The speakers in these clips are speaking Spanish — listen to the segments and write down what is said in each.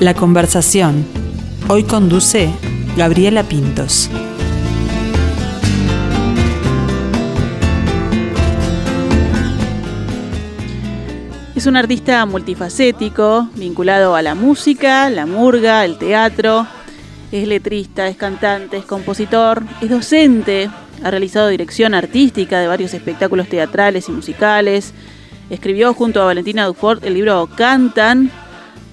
La conversación. Hoy conduce Gabriela Pintos. Es un artista multifacético, vinculado a la música, la murga, el teatro. Es letrista, es cantante, es compositor, es docente, ha realizado dirección artística de varios espectáculos teatrales y musicales. Escribió junto a Valentina Dufort el libro Cantan.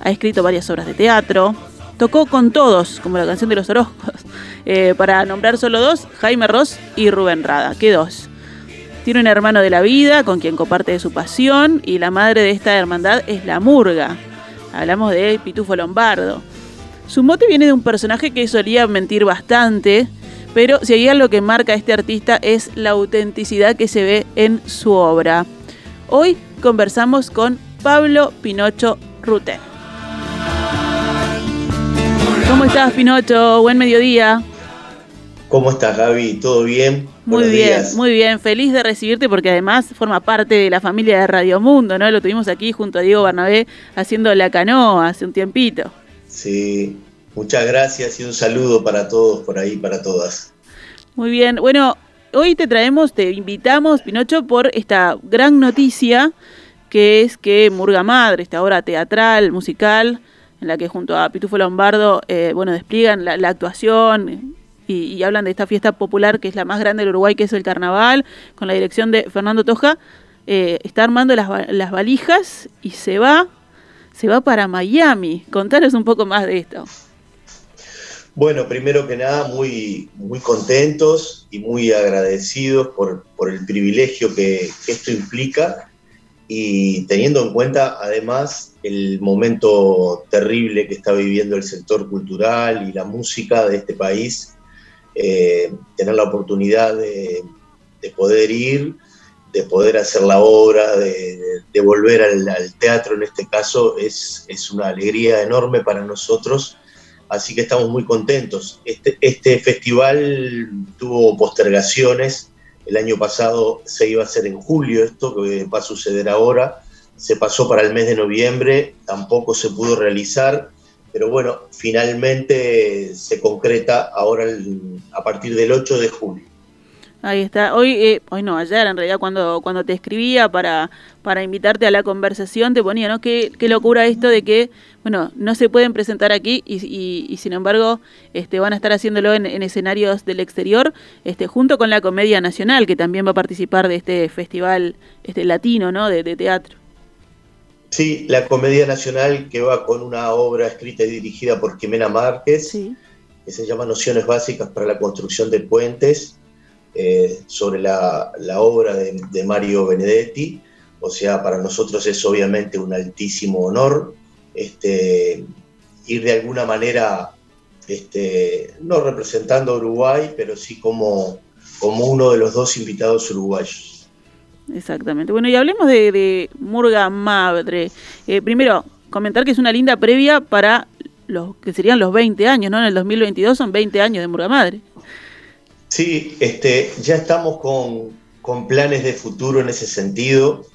Ha escrito varias obras de teatro. Tocó con todos, como la canción de los horóscopos. Eh, para nombrar solo dos, Jaime Ross y Rubén Rada. ¿Qué dos? Tiene un hermano de la vida con quien comparte su pasión y la madre de esta hermandad es la Murga. Hablamos de Pitufo Lombardo. Su mote viene de un personaje que solía mentir bastante, pero si hay algo que marca a este artista es la autenticidad que se ve en su obra. Hoy conversamos con Pablo Pinocho Ruten. Estás, Pinocho? Buen mediodía. ¿Cómo estás, Gaby? ¿Todo bien? Muy bien, muy bien. Feliz de recibirte porque además forma parte de la familia de Radio Mundo, ¿no? Lo tuvimos aquí junto a Diego Bernabé haciendo la canoa hace un tiempito. Sí, muchas gracias y un saludo para todos por ahí, para todas. Muy bien, bueno, hoy te traemos, te invitamos, Pinocho, por esta gran noticia que es que Murga Madre, esta obra teatral, musical, en la que junto a Pitufo Lombardo, eh, bueno, despliegan la actuación, y, hablan de esta fiesta popular que es la más grande del Uruguay, que es el carnaval, con la dirección de Fernando Toja, eh, está armando las, las, valijas y se va, se va para Miami. Contanos un poco más de esto. Bueno, primero que nada, muy, muy contentos y muy agradecidos por, por el privilegio que, que esto implica y teniendo en cuenta además el momento terrible que está viviendo el sector cultural y la música de este país, eh, tener la oportunidad de, poder ir, de poder hacer la obra, de, volver al, teatro en este caso, es, es, una alegría enorme para nosotros. Así que estamos muy contentos. Este, este festival tuvo postergaciones. El año pasado se iba a hacer en julio esto, que va a suceder ahora. Se pasó para el mes de noviembre, tampoco se pudo realizar pero bueno, finalmente se concreta ahora a partir del 8 de julio. Ahí está. Hoy, eh, hoy no, ayer en realidad cuando, cuando te escribía para, para invitarte a la conversación te ponía, ¿no? Qué, qué locura esto de que, bueno, no se pueden presentar aquí y, y, sin embargo este, van a estar haciéndolo en, escenarios del exterior, este, junto con la Comedia Nacional, que también va a participar de este festival este, latino, ¿no? de teatro. Sí, la Comedia Nacional que va con una obra escrita y dirigida por Jimena Márquez, que se llama Nociones Básicas para la Construcción de Puentes, eh, sobre la, obra de, Mario Benedetti. O sea, para nosotros es obviamente un altísimo honor este, ir de alguna manera, este, no representando a Uruguay, pero sí como, como uno de los dos invitados uruguayos. Exactamente. Bueno, y hablemos de, Murga Madre. Eh, primero, comentar que es una linda previa para los que serían los 20 años, ¿no? En el 2022 son 20 años de Murga Madre. Sí, este, ya estamos con, con planes de futuro en ese sentido.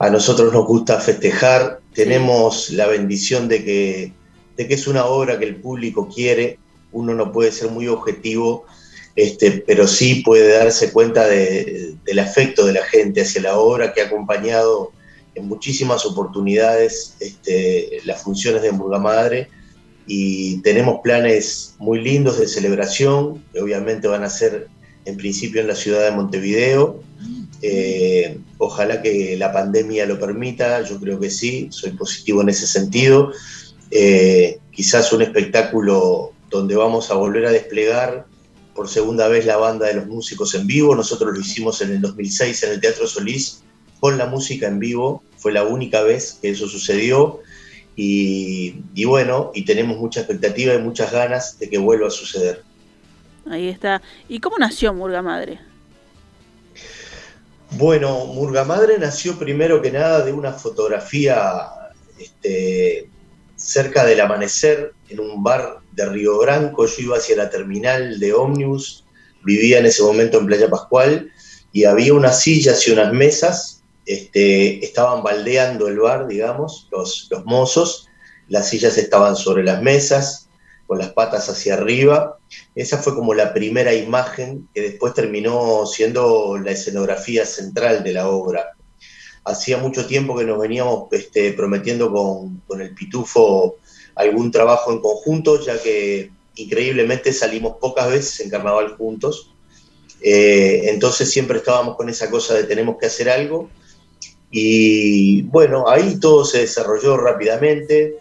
A nosotros nos gusta festejar, tenemos la bendición de que, de que es una obra que el público quiere, uno no puede ser muy objetivo este, pero sí puede darse cuenta del afecto de la gente hacia la obra que ha acompañado en muchísimas oportunidades este, las funciones de Murga Madre y tenemos planes muy lindos de celebración, que obviamente van a ser en principio en la ciudad de Montevideo. Eh, ojalá que la pandemia lo permita, yo creo que sí, soy positivo en ese sentido. Eh, quizás un espectáculo donde vamos a volver a desplegar por segunda vez la banda de los músicos en vivo. Nosotros lo hicimos en el 2006 en el Teatro Solís con la música en vivo. Fue la única vez que eso sucedió. Y, bueno, y tenemos mucha expectativa y muchas ganas de que vuelva a suceder. Ahí está. ¿Y cómo nació Murga Madre? Bueno, Murga Madre nació primero que nada de una fotografía este, cerca del amanecer en un bar de Río Branco. Yo iba hacia la terminal de ómnibus, vivía en ese momento en Playa Pascual y había unas sillas y unas mesas. Este, estaban baldeando el bar, digamos, los, los mozos. Las sillas estaban sobre las mesas, con las patas hacia arriba. Esa fue como la primera imagen que después terminó siendo la escenografía central de la obra hacía mucho tiempo que nos veníamos este, prometiendo con, el Pitufo algún trabajo en conjunto, ya que increíblemente salimos pocas veces en carnaval juntos. Eh, entonces siempre estábamos con esa cosa de tenemos que hacer algo. Y bueno, ahí todo se desarrolló rápidamente.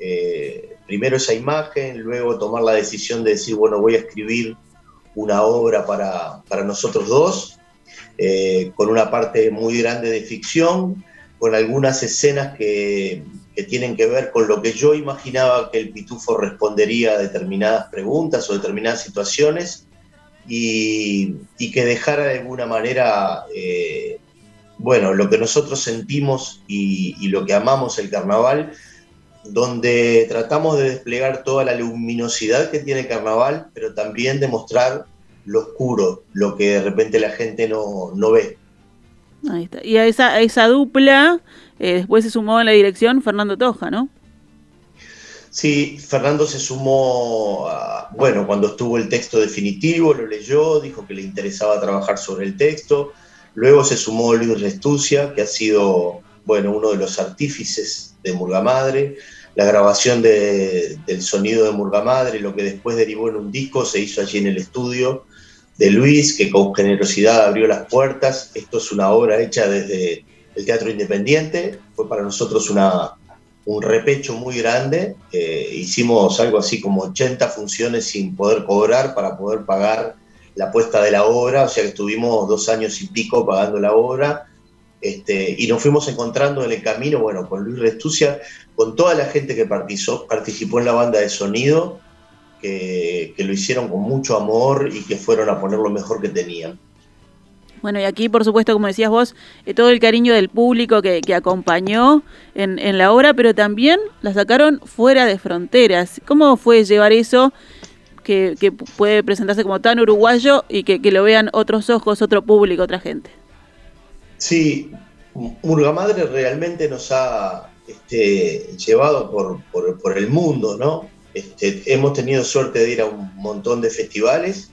Eh, primero esa imagen, luego tomar la decisión de decir, bueno, voy a escribir una obra para, para nosotros dos eh, con una parte muy grande de ficción, con algunas escenas que, tienen que ver con lo que yo imaginaba que el pitufo respondería a determinadas preguntas o determinadas situaciones y, que dejara de alguna manera, eh, bueno, lo que nosotros sentimos y, y lo que amamos el carnaval, donde tratamos de desplegar toda la luminosidad que tiene el carnaval, pero también de mostrar lo oscuro, lo que de repente la gente no, ve. Ahí está. Y a esa, esa dupla eh, después se sumó en la dirección Fernando Toja, ¿no? Sí, Fernando se sumó, bueno, cuando estuvo el texto definitivo, lo leyó, dijo que le interesaba trabajar sobre el texto. Luego se sumó Luis Restucia, que ha sido, bueno, uno de los artífices de Murga Madre. La grabación del sonido de Murga Madre, lo que después derivó en un disco, se hizo allí en el estudio de Luis, que con generosidad abrió las puertas. Esto es una obra hecha desde el Teatro Independiente, fue para nosotros una, un repecho muy grande. Eh, hicimos algo así como 80 funciones sin poder cobrar para poder pagar la puesta de la obra, o sea que estuvimos dos años y pico pagando la obra. Este, y nos fuimos encontrando en el camino, bueno, con Luis Restucia, con toda la gente que participó, en la banda de sonido, que, lo hicieron con mucho amor y que fueron a poner lo mejor que tenían. Bueno, y aquí, por supuesto, como decías vos, eh, todo el cariño del público que, acompañó en, la obra, pero también la sacaron fuera de fronteras. ¿Cómo fue llevar eso que, puede presentarse como tan uruguayo y que, lo vean otros ojos, otro público, otra gente? Sí, Murga Madre realmente nos ha este, llevado por, por el mundo, ¿no? Este, hemos tenido suerte de ir a un montón de festivales,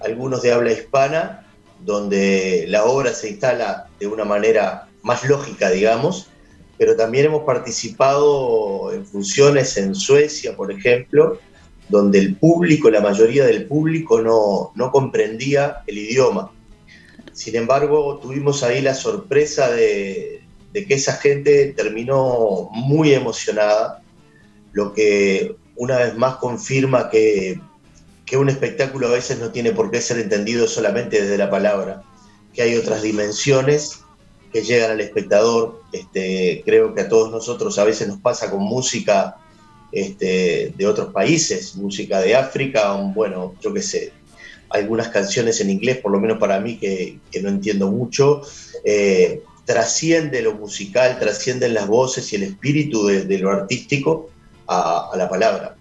algunos de habla hispana, donde la obra se instala de una manera más lógica, digamos, pero también hemos participado en funciones en Suecia, por ejemplo, donde el público, la mayoría del público no, comprendía el idioma. Sin embargo, tuvimos ahí la sorpresa de, de que esa gente terminó muy emocionada, lo que una vez más confirma que, un espectáculo a veces no tiene por qué ser entendido solamente desde la palabra, que hay otras dimensiones que llegan al espectador. Este, creo que a todos nosotros a veces nos pasa con música este, de otros países, música de África, bueno, yo qué sé, algunas canciones en inglés, por lo menos para mí que, no entiendo mucho, eh, trasciende lo musical, trascienden las voces y el espíritu de lo artístico a, la palabra.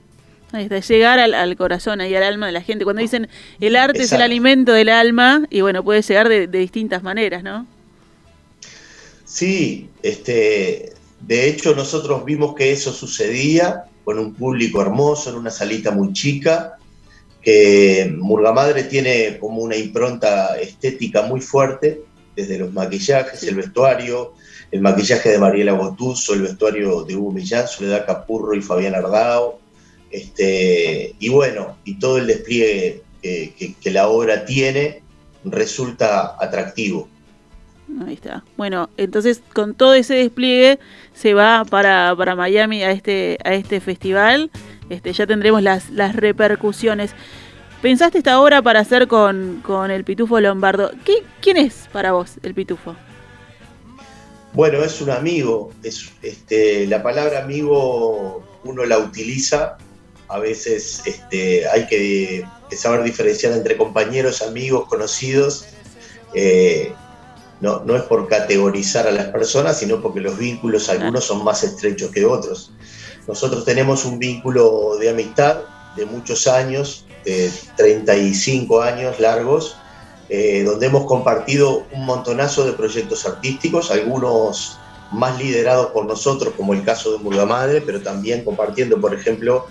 Ahí está, llegar al, corazón y al alma de la gente. Cuando dicen el arte es el alimento del alma, y bueno, puede llegar de, distintas maneras, ¿no? Sí, este, de hecho nosotros vimos que eso sucedía con un público hermoso en una salita muy chica, que Murga Madre tiene como una impronta estética muy fuerte, desde los maquillajes, el vestuario, el maquillaje de Mariela Botuso, el vestuario de Hugo Millán, Soledad Capurro y Fabián Ardao, este, y bueno, y todo el despliegue que, la obra tiene resulta atractivo. Ahí está. Bueno, entonces con todo ese despliegue se va para, Miami a este, a este festival. Este, ya tendremos las, las repercusiones. ¿Pensaste esta obra para hacer con, el Pitufo Lombardo? ¿Qué, ¿Quién es para vos el Pitufo? Bueno, es un amigo. Es, este, la palabra amigo uno la utiliza. A veces este, hay que, saber diferenciar entre compañeros, amigos, conocidos. Eh, no, no es por categorizar a las personas, sino porque los vínculos algunos son más estrechos que otros. Nosotros tenemos un vínculo de amistad de muchos años, de 35 años largos, eh, donde hemos compartido un montonazo de proyectos artísticos, algunos más liderados por nosotros, como el caso de Murga Madre, pero también compartiendo, por ejemplo,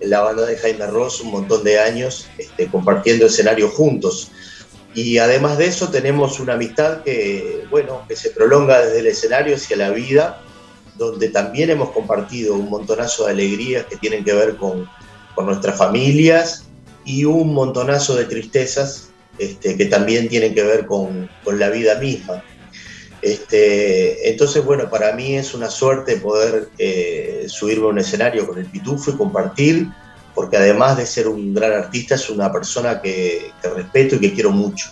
en la banda de Jaime Ross un montón de años, este, compartiendo escenarios juntos. Y además de eso tenemos una amistad que, bueno, que se prolonga desde el escenario hacia la vida, donde también hemos compartido un montonazo de alegrías que tienen que ver con, con nuestras familias y un montonazo de tristezas este, que también tienen que ver con, con la vida misma. Este, entonces, bueno, para mí es una suerte poder eh, subirme a un escenario con el Pitufo y compartir, porque además de ser un gran artista, es una persona que, que respeto y que quiero mucho.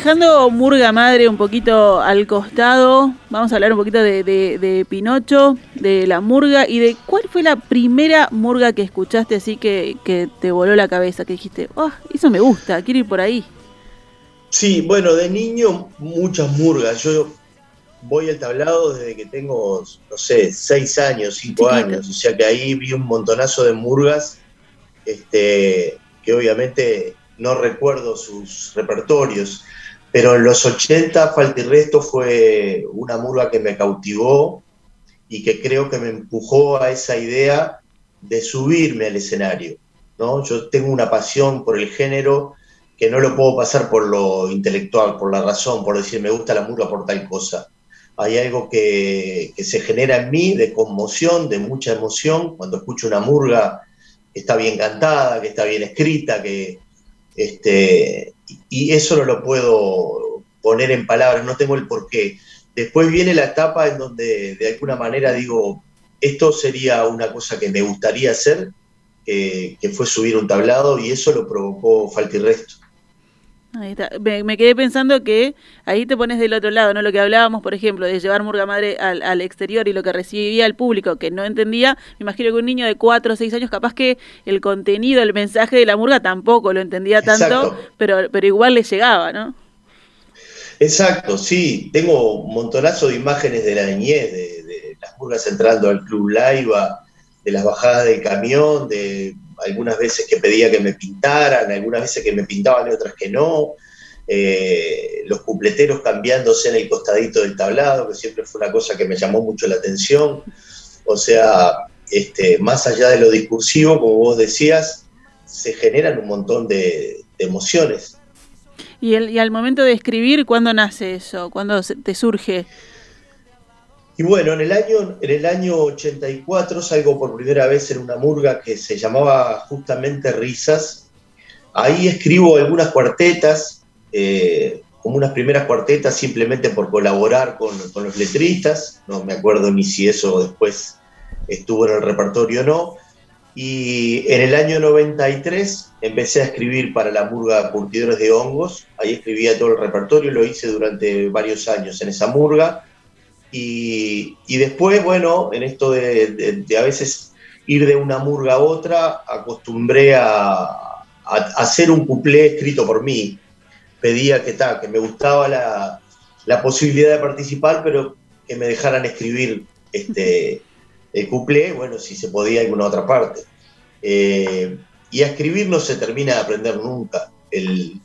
Dejando Murga Madre un poquito al costado, vamos a hablar un poquito de, de- de Pinocho, de la Murga y de cuál fue la primera Murga que escuchaste así que, que te voló la cabeza, que dijiste, oh, eso me gusta, quiero ir por ahí. Sí, bueno, de niño muchas murgas. Yo voy al tablado desde que tengo, no sé, seis años, cinco años. O sea que ahí vi un montonazo de murgas, este, que obviamente no recuerdo sus repertorios. Pero en los 80, Falta y fue una murga que me cautivó y que creo que me empujó a esa idea de subirme al escenario. ¿no? Yo tengo una pasión por el género que no lo puedo pasar por lo intelectual, por la razón, por decir me gusta la murga por tal cosa. Hay algo que, que se genera en mí de conmoción, de mucha emoción, cuando escucho una murga que está bien cantada, que está bien escrita, que, este, y eso no lo puedo poner en palabras, no tengo el porqué. Después viene la etapa en donde de alguna manera digo, esto sería una cosa que me gustaría hacer, que, que fue subir un tablado, y eso lo provocó Falta y Resto. Ahí está. Me, me quedé pensando que ahí te pones del otro lado, ¿no? Lo que hablábamos, por ejemplo, de llevar Murga Madre al, al exterior y lo que recibía el público que no entendía. Me imagino que un niño de 4 o 6 años, capaz que el contenido, el mensaje de la Murga tampoco lo entendía tanto, Exacto. pero, pero igual le llegaba, ¿no? Exacto, sí, tengo un montonazo de imágenes de la niñez, de, de las murgas entrando al Club Laiva, de las bajadas del camión, de algunas veces que pedía que me pintaran, algunas veces que me pintaban y otras que no, eh, los cupleteros cambiándose en el costadito del tablado, que siempre fue una cosa que me llamó mucho la atención. O sea, este, más allá de lo discursivo, como vos decías, se generan un montón de, de emociones. Y, el, y al momento de escribir, ¿cuándo nace eso? ¿Cuándo te surge? Y bueno, en el año, en el año 84 salgo por primera vez en una murga que se llamaba justamente Risas. Ahí escribo algunas cuartetas, eh, como unas primeras cuartetas simplemente por colaborar con, con los letristas. No me acuerdo ni si eso después estuvo en el repertorio o no. Y en el año 93 empecé a escribir para la murga Curtidores de Hongos. Ahí escribía todo el repertorio, lo hice durante varios años en esa murga. Y, y después, bueno, en esto de, de- de a veces ir de una murga a otra, acostumbré a, a- a hacer un cuplé escrito por mí. Pedía que, ta, que me gustaba la, la posibilidad de participar, pero que me dejaran escribir este, el cuplé, bueno, si se podía alguna otra parte. Eh, y a escribir no se termina de aprender nunca. El,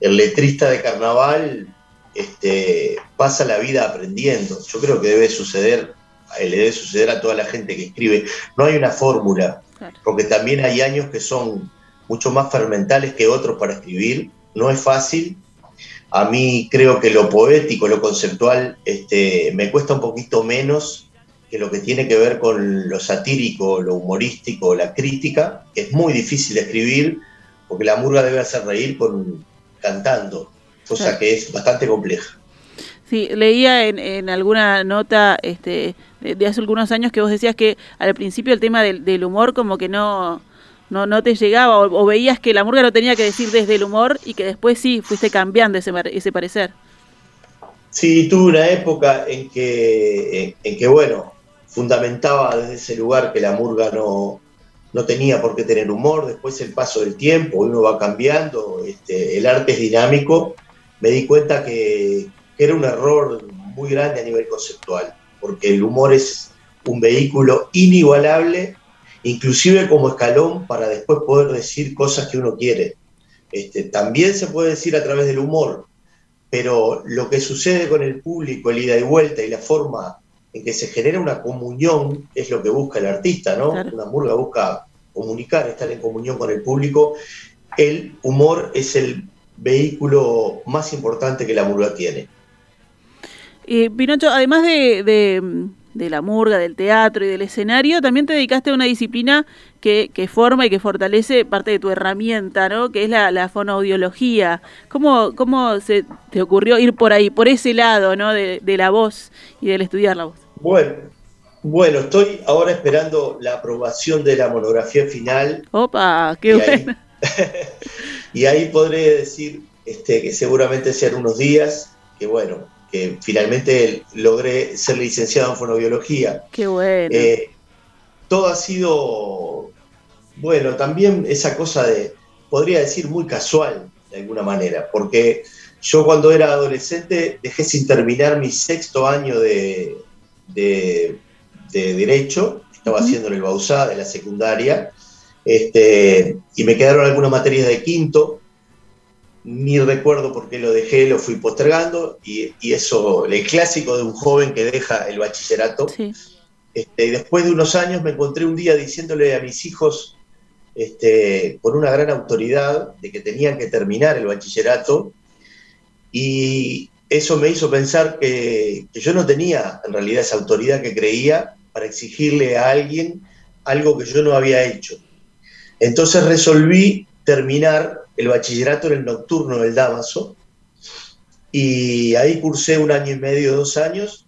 el letrista de carnaval este, pasa la vida aprendiendo. Yo creo que debe suceder, eh, le debe suceder a toda la gente que escribe. No hay una fórmula, porque también hay años que son mucho más fermentales que otros para escribir. No es fácil. A mí creo que lo poético, lo conceptual, este, me cuesta un poquito menos que lo que tiene que ver con lo satírico, lo humorístico, la crítica, que es muy difícil de escribir, porque la murga debe hacer reír con, cantando. Cosa que es bastante compleja. Sí, leía en, alguna nota este, de, hace algunos años que vos decías que al principio el tema del, humor como que no, no, no te llegaba o, veías que la murga lo tenía que decir desde el humor y que después sí fuiste cambiando ese, ese parecer. Sí, tuve una época en que, en, que, bueno, fundamentaba desde ese lugar que la murga no, no tenía por qué tener humor, después el paso del tiempo, uno va cambiando, este, el arte es dinámico, me di cuenta que, que era un error muy grande a nivel conceptual, porque el humor es un vehículo inigualable, inclusive como escalón para después poder decir cosas que uno quiere. Este, también se puede decir a través del humor, pero lo que sucede con el público, el ida y vuelta y la forma en que se genera una comunión es lo que busca el artista, ¿no? Una murga busca comunicar, estar en comunión con el público. El humor es el vehículo más importante que la murga tiene. Eh, Pinocho, además de, la murga, del teatro y del escenario, también te dedicaste a una disciplina que, forma y que fortalece parte de tu herramienta, ¿no? Que es la, fonoaudiología. ¿Cómo, ¿Cómo se te ocurrió ir por ahí, por ese lado, ¿no? De, la voz y del estudiar la voz. Bueno, bueno, estoy ahora esperando la aprobación de la monografía final. ¡Opa! ¡Qué bueno! y ahí podré decir este, que seguramente sean unos días, que bueno, finalmente logré ser licenciado en fonobiología. Qué bueno. Eh, todo ha sido, bueno, también esa cosa de, podría decir, muy casual de alguna manera, porque yo cuando era adolescente dejé sin terminar mi sexto año de, de, Derecho, estaba haciendo en el Bausá de la secundaria, este, y me quedaron algunas materias de quinto, ni recuerdo por qué lo dejé, lo fui postergando, y, eso, el clásico de un joven que deja el bachillerato. Este, y después de unos años me encontré un día diciéndole a mis hijos, este, con una gran autoridad, de que tenían que terminar el bachillerato, y eso me hizo pensar que, que yo no tenía en realidad esa autoridad que creía para exigirle a alguien algo que yo no había hecho. Entonces resolví terminar el bachillerato en el nocturno del Damaso y ahí cursé un año y medio, dos años,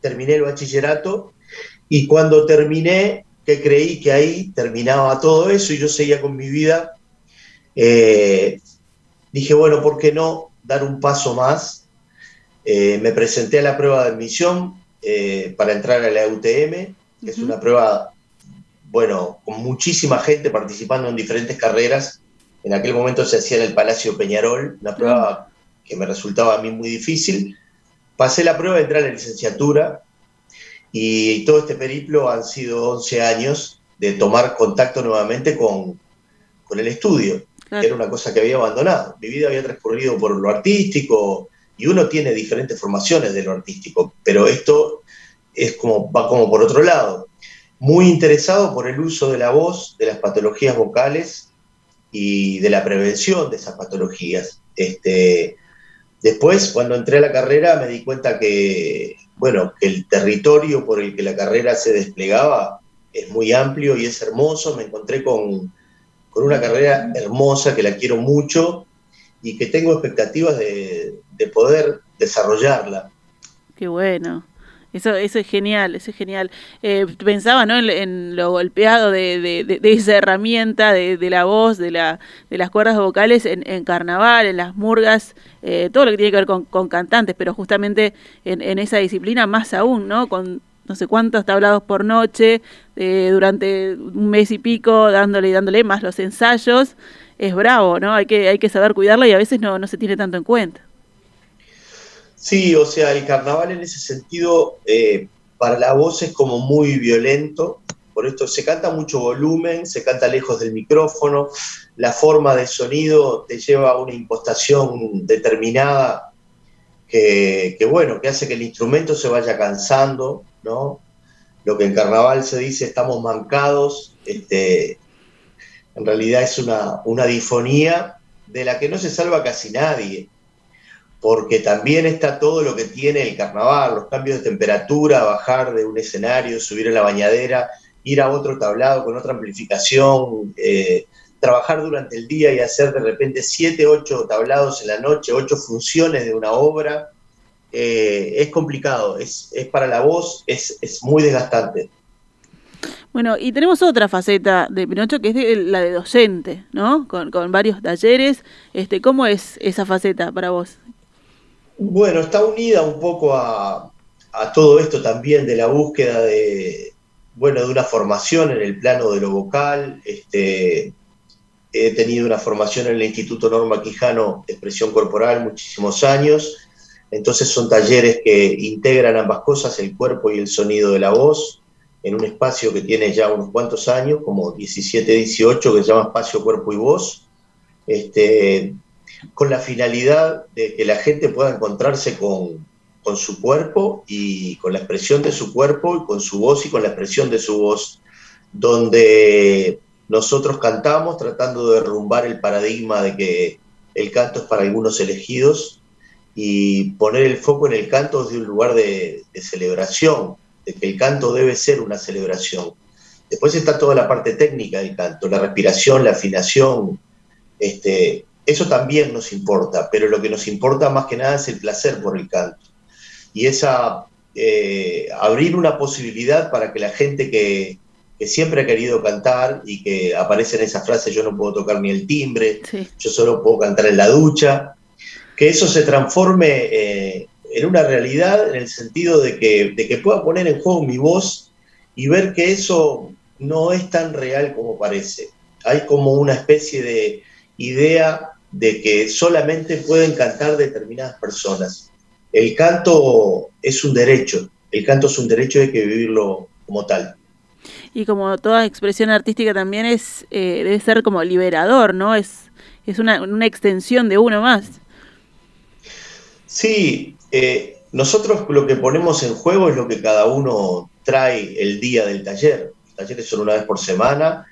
terminé el bachillerato y cuando terminé, que creí que ahí terminaba todo eso y yo seguía con mi vida, eh, dije, bueno, ¿por qué no dar un paso más? Eh, me presenté a la prueba de admisión eh, para entrar a la UTM, que es una prueba, bueno, con muchísima gente participando en diferentes carreras en aquel momento se hacía en el Palacio Peñarol, una prueba que me resultaba a mí muy difícil. Pasé la prueba, entré a la licenciatura y todo este periplo han sido 11 años de tomar contacto nuevamente con, el estudio, que era una cosa que había abandonado. Mi vida había transcurrido por lo artístico y uno tiene diferentes formaciones de lo artístico, pero esto es como, va como por otro lado. Muy interesado por el uso de la voz, de las patologías vocales y de la prevención de esas patologías. Este, después, cuando entré a la carrera, me di cuenta que, bueno, que el territorio por el que la carrera se desplegaba es muy amplio y es hermoso. Me encontré con, con una carrera hermosa que la quiero mucho y que tengo expectativas de, de poder desarrollarla. Qué bueno. Eso, eso es genial, eso es genial. Eh, pensaba ¿no? en, lo golpeado de, esa herramienta, de, la voz, de, la, de las cuerdas vocales en, carnaval, en las murgas, eh, todo lo que tiene que ver con, cantantes, pero justamente en, esa disciplina más aún, ¿no? Con no sé cuántos tablados por noche, eh, durante un mes y pico, dándole y dándole más los ensayos. Es bravo, ¿no? Hay que, hay que saber cuidarla y a veces no, no se tiene tanto en cuenta. Sí, o sea, el carnaval en ese sentido eh, para la voz es como muy violento, por esto se canta mucho volumen, se canta lejos del micrófono, la forma de sonido te lleva a una impostación determinada que, bueno, que hace que el instrumento se vaya cansando, ¿no? Lo que en carnaval se dice estamos mancados, este, en realidad es una, una difonía de la que no se salva casi nadie porque también está todo lo que tiene el carnaval, los cambios de temperatura, bajar de un escenario, subir a la bañadera, ir a otro tablado con otra amplificación, eh, trabajar durante el día y hacer de repente siete, ocho tablados en la noche, ocho funciones de una obra, eh, es complicado, es, para la voz, es, muy desgastante. Bueno, y tenemos otra faceta de Pinocho que es la de docente, ¿no? Con, varios talleres. Este, ¿Cómo es esa faceta para vos? Bueno, está unida un poco a, todo esto también de la búsqueda de, bueno, de una formación en el plano de lo vocal. Este, he tenido una formación en el Instituto Norma Quijano de Expresión Corporal muchísimos años. Entonces son talleres que integran ambas cosas, el cuerpo y el sonido de la voz, en un espacio que tiene ya unos cuantos años, como 17, 18, que se llama Espacio Cuerpo y Voz, este, con la finalidad de que la gente pueda encontrarse con, con su cuerpo y con la expresión de su cuerpo y con su voz y con la expresión de su voz, donde nosotros cantamos tratando de derrumbar el paradigma de que el canto es para algunos elegidos y poner el foco en el canto desde un lugar de, celebración, de que el canto debe ser una celebración. Después está toda la parte técnica del canto, la respiración, la afinación, este, eso también nos importa, pero lo que nos importa más que nada es el placer por el canto. Y esa, eh, abrir una posibilidad para que la gente que, siempre ha querido cantar y que aparece en esa frase, yo no puedo tocar ni el timbre, yo solo puedo cantar en la ducha, que eso se transforme eh, en una realidad en el sentido de que, de que pueda poner en juego mi voz y ver que eso no es tan real como parece. Hay como una especie de idea de que solamente pueden cantar determinadas personas. El canto es un derecho, el canto es un derecho y hay que vivirlo como tal. Y como toda expresión artística también es, eh, debe ser como liberador, ¿no? Es, es una, una extensión de uno más. Sí, eh, nosotros lo que ponemos en juego es lo que cada uno trae el día del taller. Los talleres son una vez por semana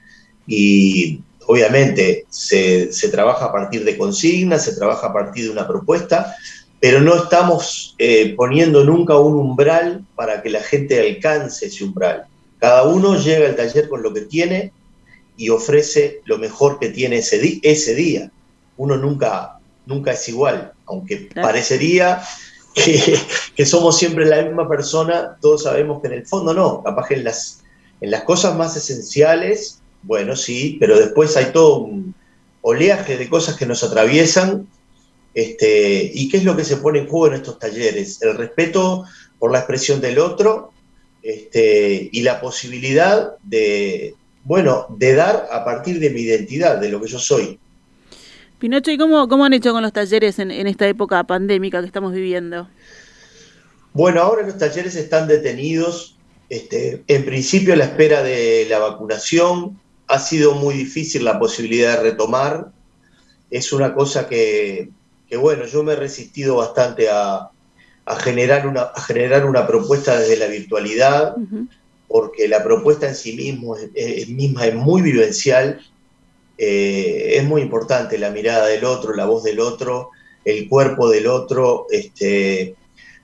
y obviamente se, trabaja a partir de consignas, se trabaja a partir de una propuesta, pero no estamos eh, poniendo nunca un umbral para que la gente alcance ese umbral. Cada uno llega al taller con lo que tiene y ofrece lo mejor que tiene ese, ese día. Uno nunca, nunca es igual aunque parecería que, somos siempre la misma persona, todos sabemos que en el fondo no, capaz que en las, en las cosas más esenciales, bueno, sí, pero después hay todo un oleaje de cosas que nos atraviesan. Este, ¿Y qué es lo que se pone en juego en estos talleres? El respeto por la expresión del otro este, y la posibilidad de, bueno, de dar a partir de mi identidad, de lo que yo soy. Pinocho, ¿y cómo, cómo han hecho con los talleres en, esta época pandémica que estamos viviendo? Bueno, ahora los talleres están detenidos. Este, en principio, a la espera de la vacunación, ha sido muy difícil la posibilidad de retomar. Es una cosa que, bueno, yo me he resistido bastante a, generar, una, a generar una propuesta desde la virtualidad, porque la propuesta en sí mismo es, misma es muy vivencial eh, es muy importante la mirada del otro, la voz del otro, el cuerpo del otro. Este,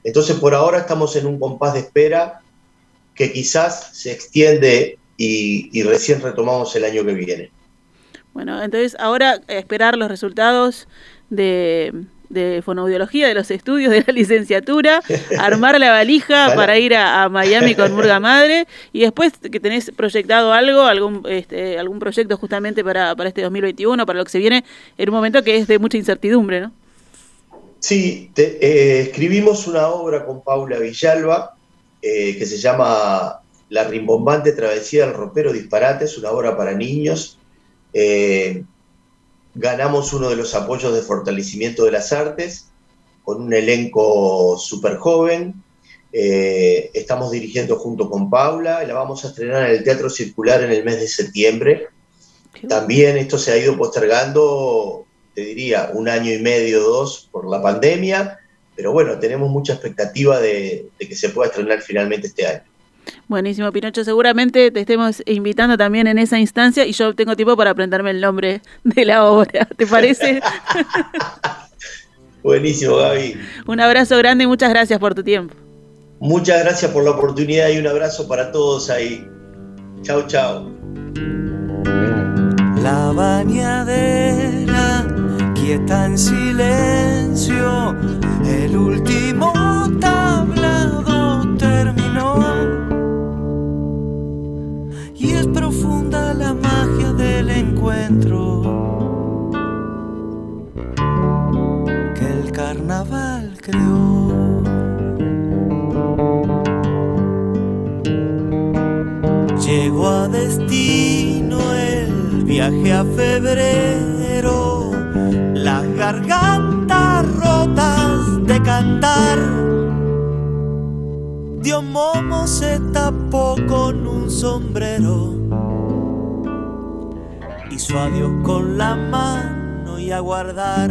entonces, por ahora estamos en un compás de espera que quizás se extiende y, recién retomamos el año que viene. Bueno, entonces ahora esperar los resultados de, de fonoaudiología, de los estudios de la licenciatura, armar la valija para ir a, Miami con Murga Madre y después que tenés proyectado algo, algún este, algún proyecto justamente para, para este 2021, para lo que se viene, en un momento que es de mucha incertidumbre, ¿no? Sí, eh, escribimos una obra con Paula Villalba eh, que se llama La rimbombante travesía del ropero disparate, es una obra para niños. Eh, ganamos uno de los apoyos de fortalecimiento de las artes con un elenco súper joven. Eh, estamos dirigiendo junto con Paula, la vamos a estrenar en el Teatro Circular en el mes de septiembre. También esto se ha ido postergando, te diría, un año y medio, dos, por la pandemia, pero bueno, tenemos mucha expectativa de que se pueda estrenar finalmente este año. Buenísimo, Pinocho. Seguramente te estemos invitando también en esa instancia y yo tengo tiempo para aprenderme el nombre de la obra. ¿Te parece? Buenísimo, Gaby. Un abrazo grande y muchas gracias por tu tiempo. Muchas gracias por la oportunidad y un abrazo para todos ahí. Chao, chao. La bañadera quieta en silencio, el último que el carnaval creó. Llegó a destino el viaje a febrero, las gargantas rotas de cantar. Dios Momo se tapó con un sombrero, hizo adiós con la mano y a guardar